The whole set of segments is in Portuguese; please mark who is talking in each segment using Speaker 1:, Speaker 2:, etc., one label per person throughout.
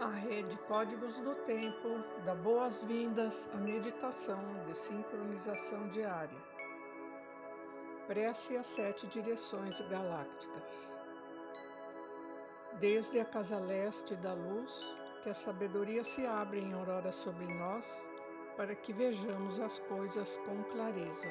Speaker 1: A rede Códigos do Tempo dá boas-vindas à meditação de sincronização diária. Prece às sete direções galácticas. Desde a casa leste da luz, que a sabedoria se abre em aurora sobre nós, para que vejamos as coisas com clareza.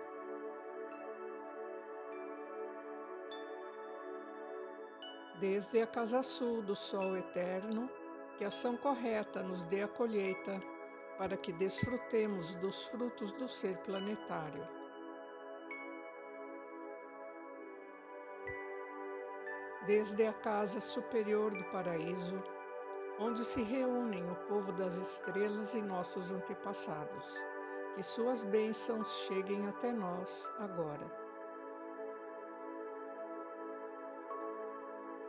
Speaker 1: Desde a casa sul do sol eterno, que ação correta nos dê a colheita, para que desfrutemos dos frutos do ser planetário. Desde a casa superior do paraíso, onde se reúnem o povo das estrelas e nossos antepassados, que suas bênçãos cheguem até nós agora.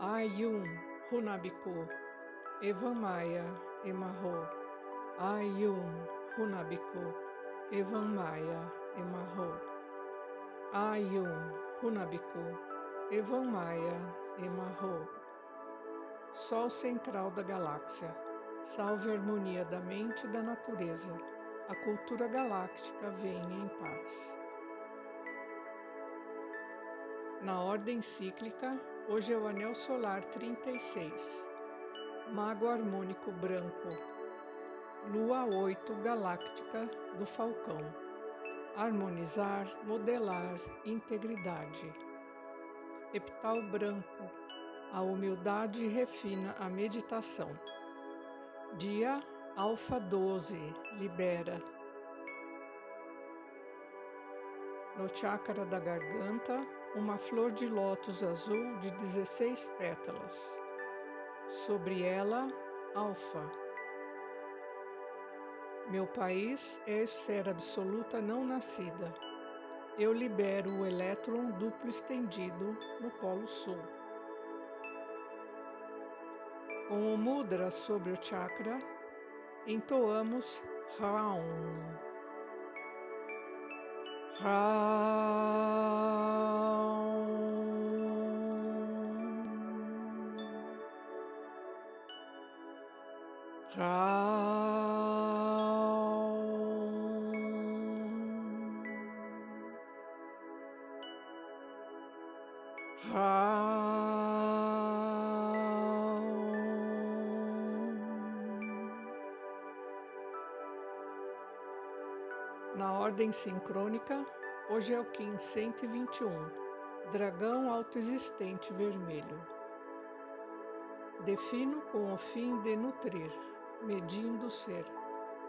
Speaker 1: Ayun Hunabiku Evamaya Emarro Ayun Hunabiku Evamaya Emarro Ayun Hunabiku Evamaya Emarro Sol central da galáxia, salve a harmonia da mente e da natureza. A cultura galáctica venha em paz. Na ordem cíclica, Hoje é o anel solar 36, Mago harmônico branco, Lua 8 galáctica do Falcão. Harmonizar, modelar, integridade. Epital branco, a humildade refina a meditação. Dia Alfa 12, libera. No chakra da garganta, uma flor de lótus azul de 16 pétalas. Sobre ela, Alfa. Meu país é a esfera absoluta não nascida. Eu libero o elétron duplo estendido no Polo Sul. Com o mudra sobre o chakra, entoamos Raum. Raum. Ordem sincrônica, hoje é o Kim 121, Dragão Autoexistente Vermelho. Defino com o fim de nutrir, medindo o ser.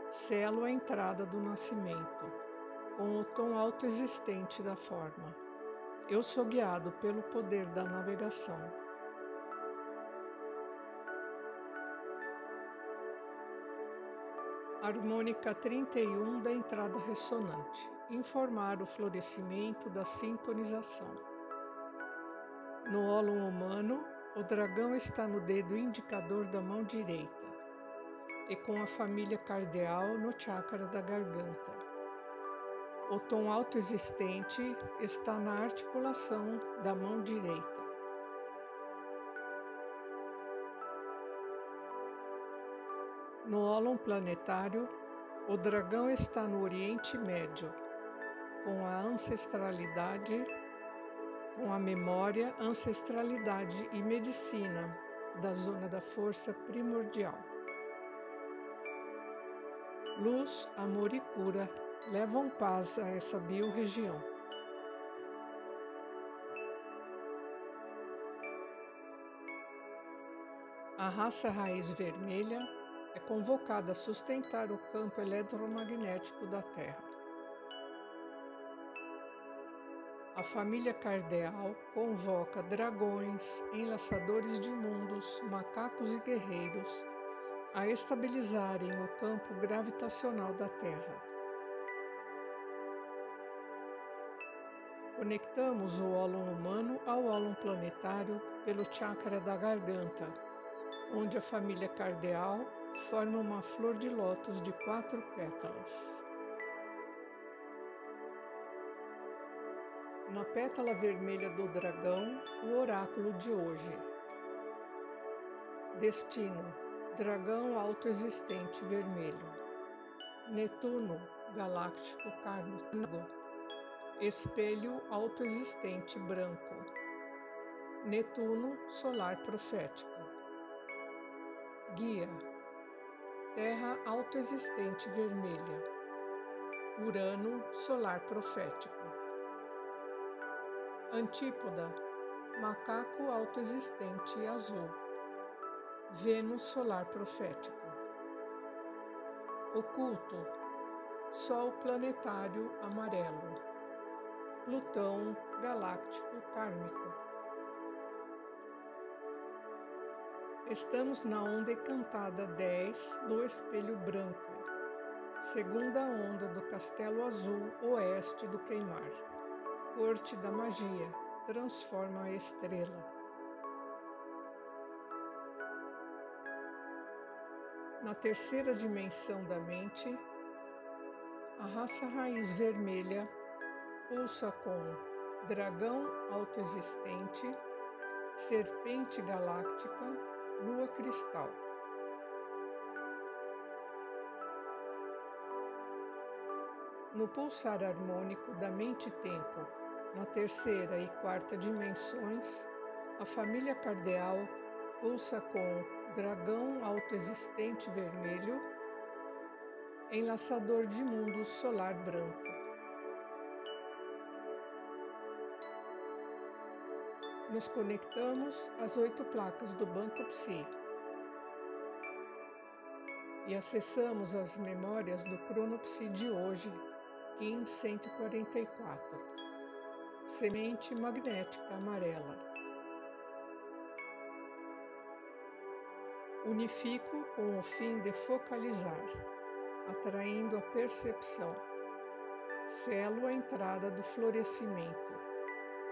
Speaker 1: Selo a entrada do nascimento, com o tom autoexistente da forma. Eu sou guiado pelo poder da navegação. Harmônica 31 da entrada ressonante. Informar o florescimento da sintonização. No ólon humano, o dragão está no dedo indicador da mão direita e com a família cardeal no chakra da garganta. O tom autoexistente está na articulação da mão direita. No ólon planetário, o dragão está no Oriente Médio, com a ancestralidade, com a memória, ancestralidade e medicina da zona da força primordial. Luz, amor e cura levam paz a essa biorregião. A raça raiz vermelha é convocada a sustentar o campo eletromagnético da Terra. A família cardeal convoca dragões, enlaçadores de mundos, macacos e guerreiros a estabilizarem o campo gravitacional da Terra. Conectamos o ólon humano ao ólon planetário pelo chakra da garganta, onde a família cardeal forma uma flor de lótus de quatro pétalas. Na pétala vermelha do dragão, o oráculo de hoje. Destino: dragão autoexistente vermelho. Netuno, galáctico kármico. Espelho autoexistente branco. Netuno, solar profético. Guia: Terra autoexistente vermelha. Urano, solar profético. Antípoda, macaco autoexistente azul. Vênus solar profético. Oculto, Sol planetário amarelo. Plutão galáctico kármico. Estamos na onda encantada 10 do espelho branco, segunda onda do castelo azul oeste do queimar corte da magia, transforma a estrela. Na terceira dimensão da mente, a raça raiz vermelha pulsa com dragão autoexistente, serpente galáctica, lua cristal. No pulsar harmônico da mente-tempo, na terceira e quarta dimensões, a família cardeal pulsa com dragão autoexistente vermelho, enlaçador de mundos solar branco. Nos conectamos às oito placas do Banco Psi e acessamos as memórias do Cronopsi de hoje, Kim 144 semente magnética amarela. Unifico com o fim de focalizar, atraindo a percepção. Selo a entrada do florescimento,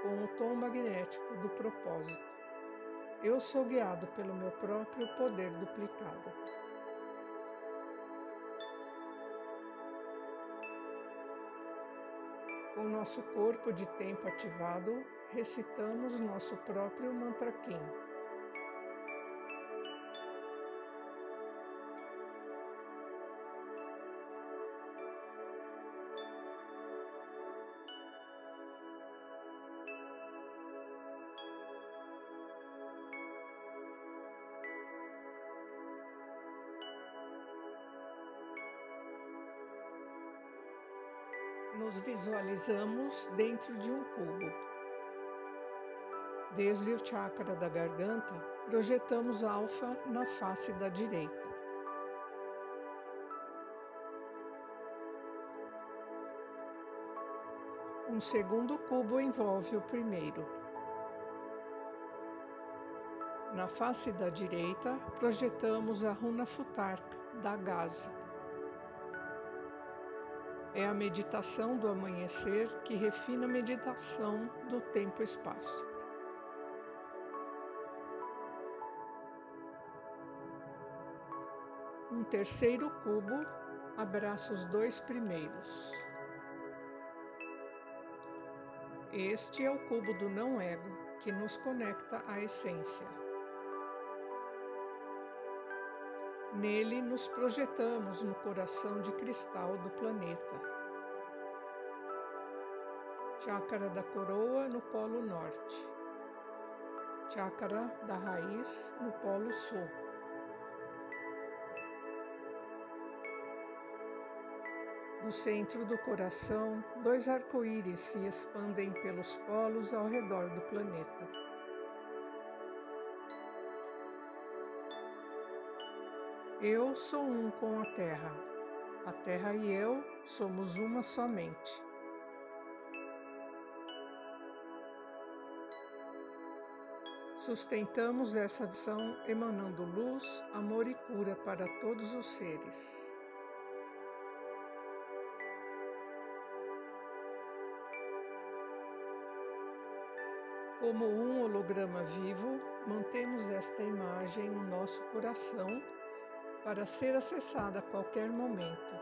Speaker 1: com o tom magnético do propósito. Eu sou guiado pelo meu próprio poder duplicado. Com nosso corpo de tempo ativado, recitamos nosso próprio mantra Kim. Visualizamos dentro de um cubo. Desde o chakra da garganta, projetamos alfa na face da direita. Um segundo cubo envolve o primeiro. Na face da direita, projetamos a runa Futark da Gaza. É a meditação do amanhecer que refina a meditação do tempo-espaço. Um terceiro cubo abraça os dois primeiros. Este é o cubo do não-ego que nos conecta à essência. Nele nos projetamos no coração de cristal do planeta. Chácara da Coroa no Polo Norte. chácara da raiz no Polo Sul. No centro do coração, dois arco-íris se expandem pelos polos ao redor do planeta. Eu sou um com a Terra. A Terra e eu somos uma somente. Sustentamos essa visão emanando luz, amor e cura para todos os seres. Como um holograma vivo, mantemos esta imagem no nosso coração para ser acessada a qualquer momento.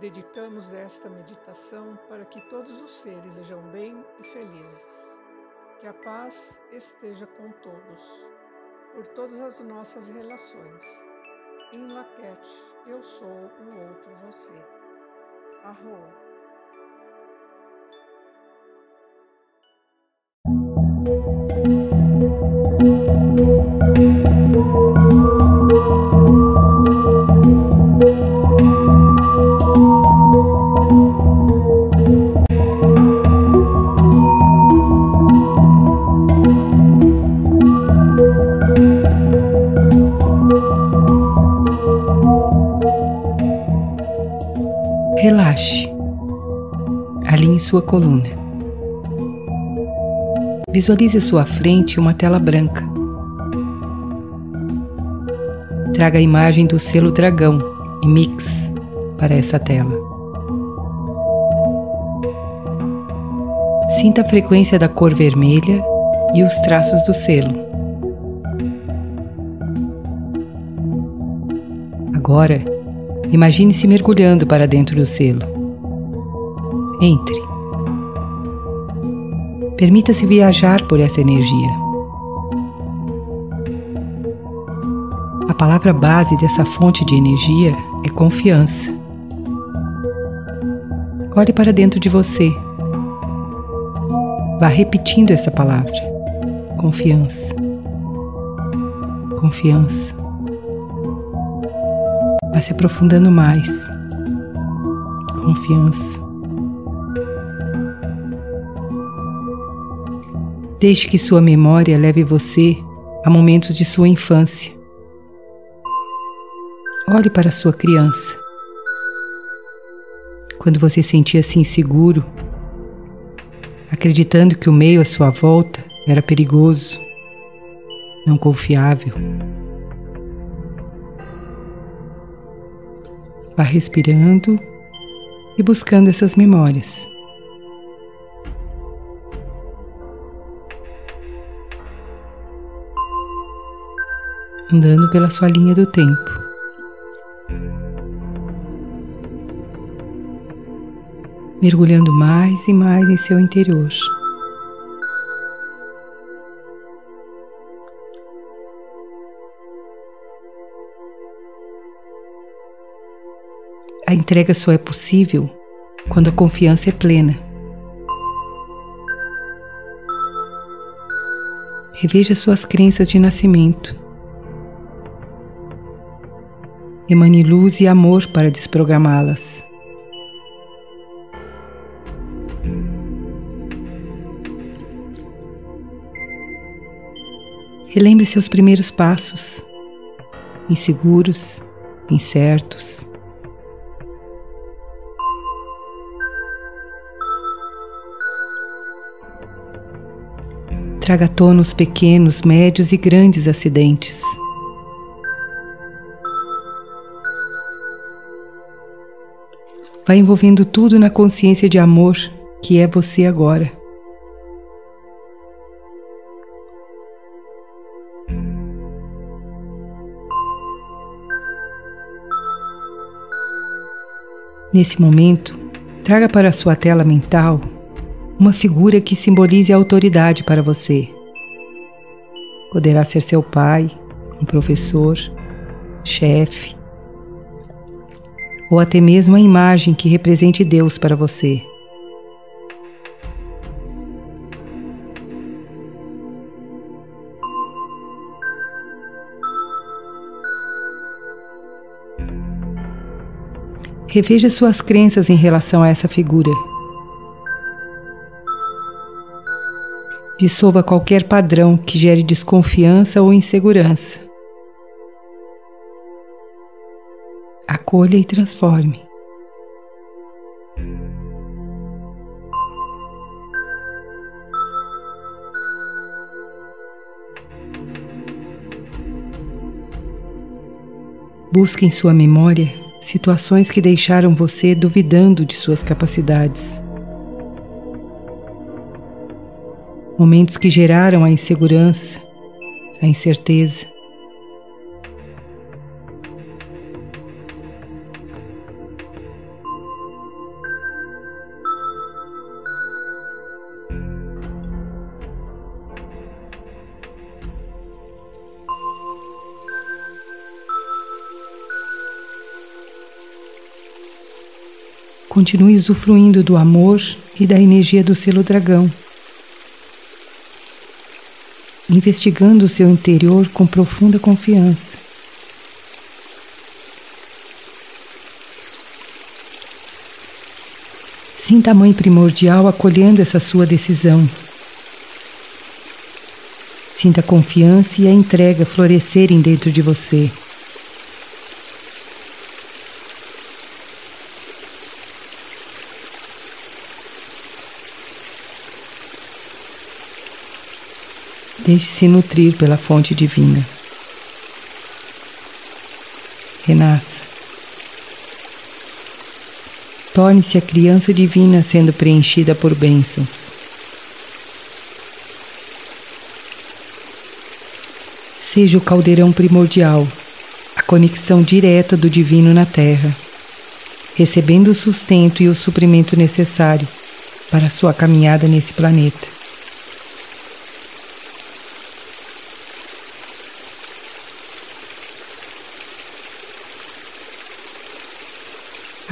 Speaker 1: Dedicamos esta meditação para que todos os seres sejam bem e felizes. Que a paz esteja com todos, por todas as nossas relações. Em Laquete, eu sou o outro você. Arroa.
Speaker 2: Sua coluna. Visualize à sua frente uma tela branca. Traga a imagem do selo dragão e mix para essa tela. Sinta a frequência da cor vermelha e os traços do selo. Agora, Imagine-se mergulhando para dentro do selo. Entre. Permita-se viajar por essa energia. A palavra base dessa fonte de energia é confiança. Olhe para dentro de você. Vá repetindo essa palavra. Confiança. Confiança vai se aprofundando mais. Confiança. Deixe que sua memória leve você a momentos de sua infância. Olhe para sua criança. Quando você sentia-se inseguro, acreditando que o meio à sua volta era perigoso, não confiável. Vá respirando e buscando essas memórias. Andando pela sua linha do tempo. Mergulhando mais e mais em seu interior. A entrega só é possível quando a confiança é plena. Reveja suas crenças de nascimento. Emane luz e amor para desprogramá-las. Relembre seus primeiros passos, inseguros, incertos traga à pequenos, médios e grandes acidentes. Vai envolvendo tudo na consciência de amor que é você agora. Nesse momento, traga para a sua tela mental uma figura que simbolize a autoridade para você. Poderá ser seu pai, um professor, chefe, ou até mesmo a imagem que represente Deus para você. Reveja suas crenças em relação a essa figura. Dissolva qualquer padrão que gere desconfiança ou insegurança. Acolha e transforme. Busque em sua memória situações que deixaram você duvidando de suas capacidades. Momentos que geraram a insegurança, a incerteza. Continue usufruindo do amor e da energia do selo dragão, investigando o seu interior com profunda confiança. Sinta a Mãe Primordial acolhendo essa sua decisão. Sinta a confiança e a entrega florescerem dentro de você. Deixe-se nutrir pela fonte divina. Renasça. Torne-se a criança divina sendo preenchida por bênçãos. Seja o caldeirão primordial, a conexão direta do divino na Terra, recebendo o sustento e o suprimento necessário para a sua caminhada nesse planeta.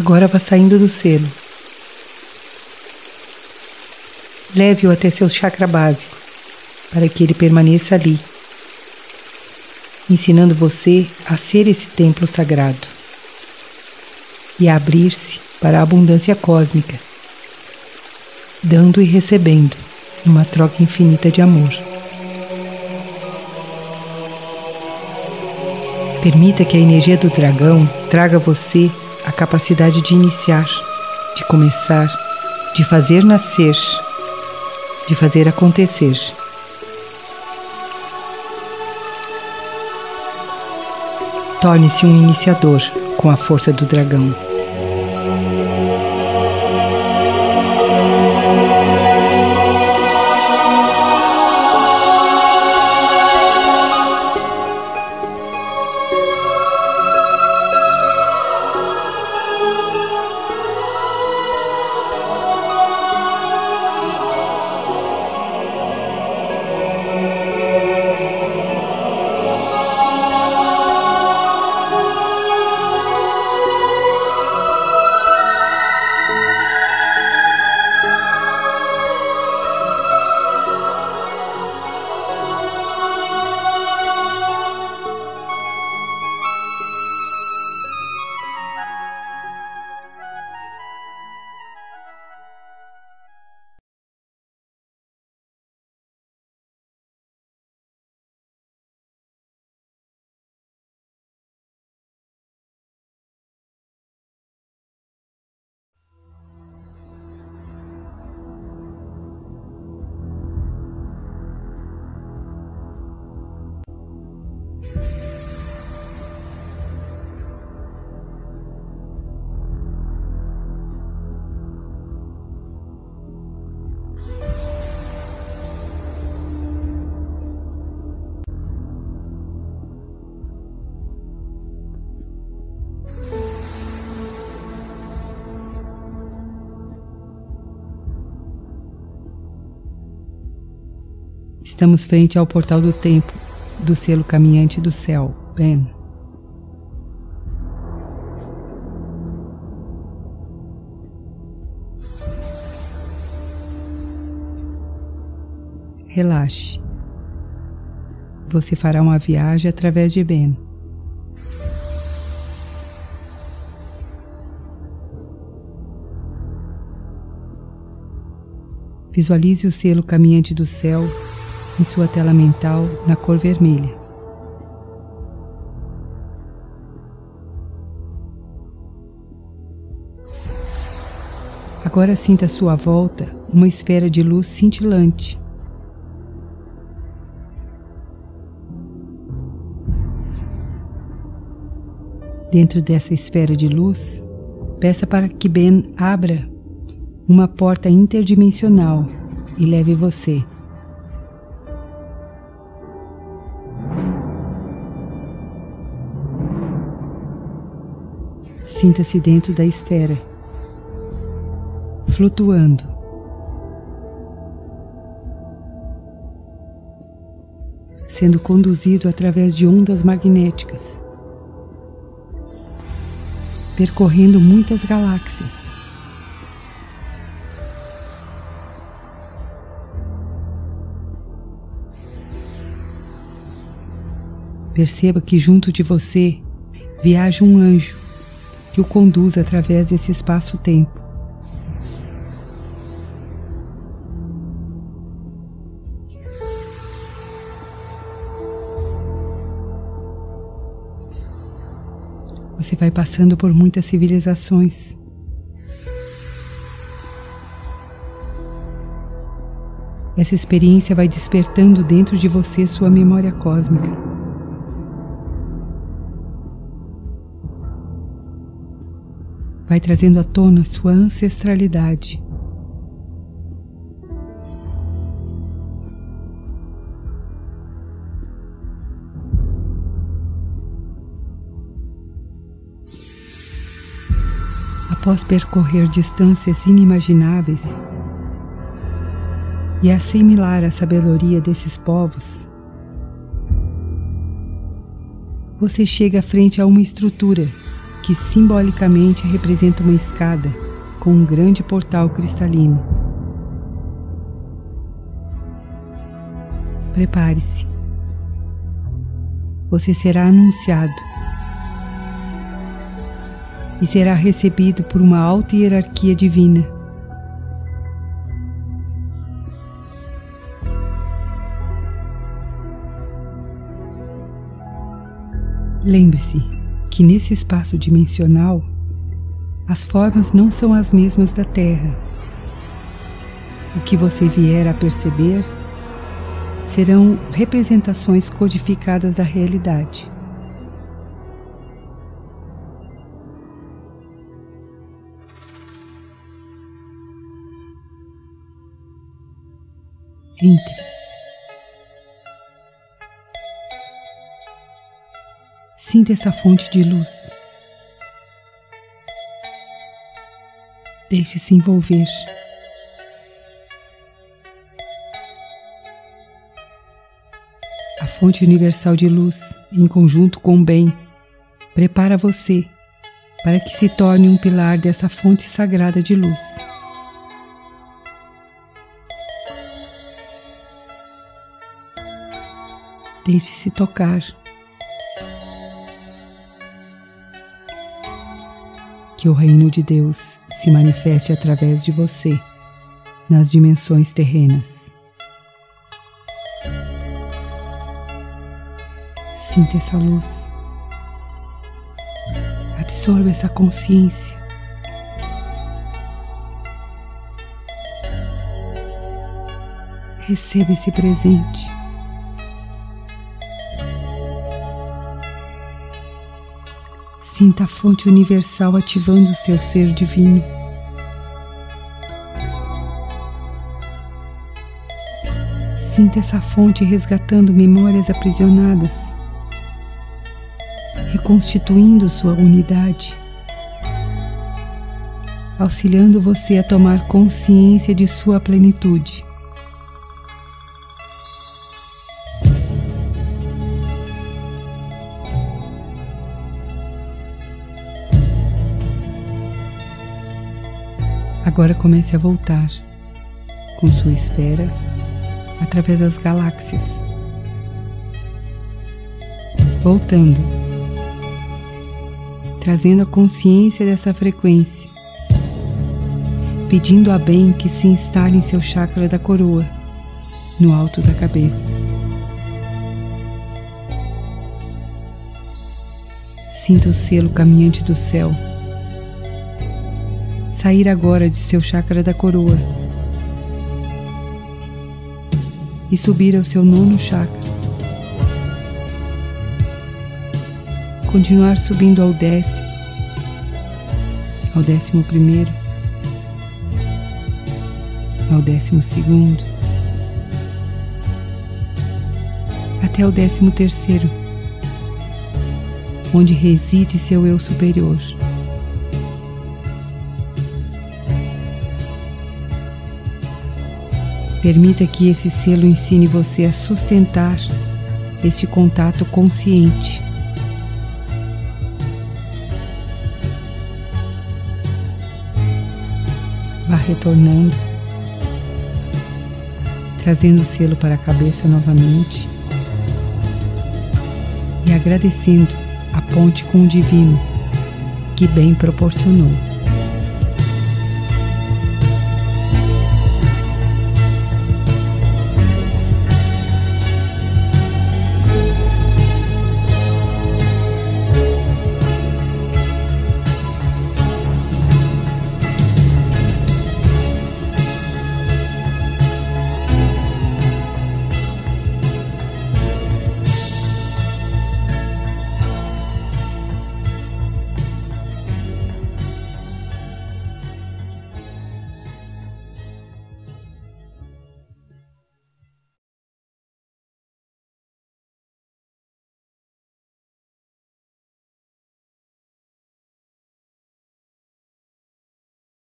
Speaker 2: Agora vá saindo do selo. Leve-o até seu chakra básico, para que ele permaneça ali, ensinando você a ser esse templo sagrado e a abrir-se para a abundância cósmica, dando e recebendo numa troca infinita de amor. Permita que a energia do dragão traga você a capacidade de iniciar, de começar, de fazer nascer, de fazer acontecer. Torne-se um iniciador com a força do dragão. Estamos frente ao portal do tempo do selo caminhante do céu, Ben. Relaxe. Você fará uma viagem através de Ben. Visualize o selo caminhante do céu em sua tela mental na cor vermelha. Agora sinta à sua volta uma esfera de luz cintilante. Dentro dessa esfera de luz, peça para que Ben abra uma porta interdimensional e leve você. Sinta-se dentro da esfera, flutuando. Sendo conduzido através de ondas magnéticas, percorrendo muitas galáxias. Perceba que junto de você viaja um anjo que o conduz através desse espaço-tempo. Você vai passando por muitas civilizações. Essa experiência vai despertando dentro de você sua memória cósmica. Vai trazendo à tona sua ancestralidade. Após percorrer distâncias inimagináveis e assimilar a sabedoria desses povos, você chega frente a uma estrutura que simbolicamente representa uma escada com um grande portal cristalino. Prepare-se. Você será anunciado e será recebido por uma alta hierarquia divina. Lembre-se que nesse espaço dimensional as formas não são as mesmas da Terra. O que você vier a perceber serão representações codificadas da realidade. Entre. Sinta essa fonte de luz. Deixe-se envolver. A fonte universal de luz, em conjunto com o bem, prepara você para que se torne um pilar dessa fonte sagrada de luz. Deixe-se tocar. Que o reino de Deus se manifeste através de você nas dimensões terrenas. Sinta essa luz. Absorva essa consciência. Receba esse presente. Sinta a fonte universal ativando o seu ser divino. Sinta essa fonte resgatando memórias aprisionadas, reconstituindo sua unidade, auxiliando você a tomar consciência de sua plenitude. Agora comece a voltar com sua esfera através das galáxias. Voltando, trazendo a consciência dessa frequência pedindo a bem que se instale em seu chakra da coroa, no alto da cabeça. Sinta o selo caminhante do céu sair agora de seu chakra da coroa e subir ao seu nono chakra. Continuar subindo ao décimo, ao décimo primeiro, ao décimo segundo, até o décimo terceiro, onde reside seu eu superior. Permita que esse selo ensine você a sustentar este contato consciente. Vá retornando, trazendo o selo para a cabeça novamente e agradecendo a ponte com o Divino que bem proporcionou.